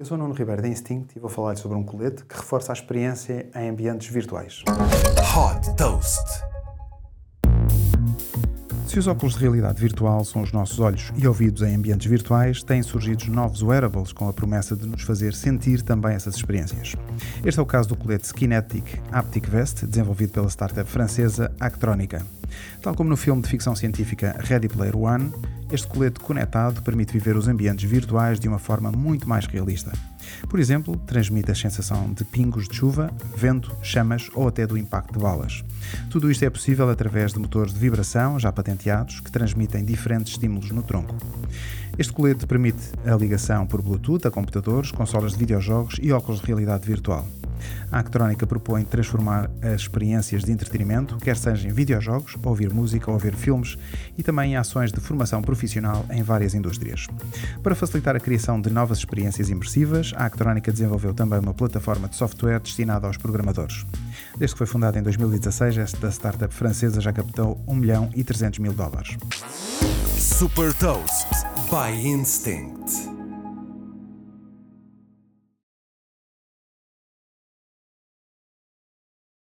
Eu sou o Nuno Ribeiro da Instinct e vou falar sobre um colete que reforça a experiência em ambientes virtuais. Hot Toast. Se os óculos de realidade virtual são os nossos olhos e ouvidos em ambientes virtuais, têm surgido novos wearables com a promessa de nos fazer sentir também essas experiências. Este é o caso do colete Kinetic Haptic Vest, desenvolvido pela startup francesa Actronica. Tal como no filme de ficção científica Ready Player One, este colete conectado permite viver os ambientes virtuais de uma forma muito mais realista. Por exemplo, transmite a sensação de pingos de chuva, vento, chamas ou até do impacto de balas. Tudo isto é possível através de motores de vibração já patenteados que transmitem diferentes estímulos no tronco. Este colete permite a ligação por Bluetooth a computadores, consolas de videojogos e óculos de realidade virtual. A Actrónica propõe transformar as experiências de entretenimento, quer seja em videojogos, ouvir música ou ver filmes, e também em ações de formação profissional em várias indústrias. Para facilitar a criação de novas experiências imersivas, a Actrónica desenvolveu também uma plataforma de software destinada aos programadores. Desde que foi fundada em 2016, esta startup francesa já captou 1 milhão e 300 mil dólares. Super Toast by Instinct.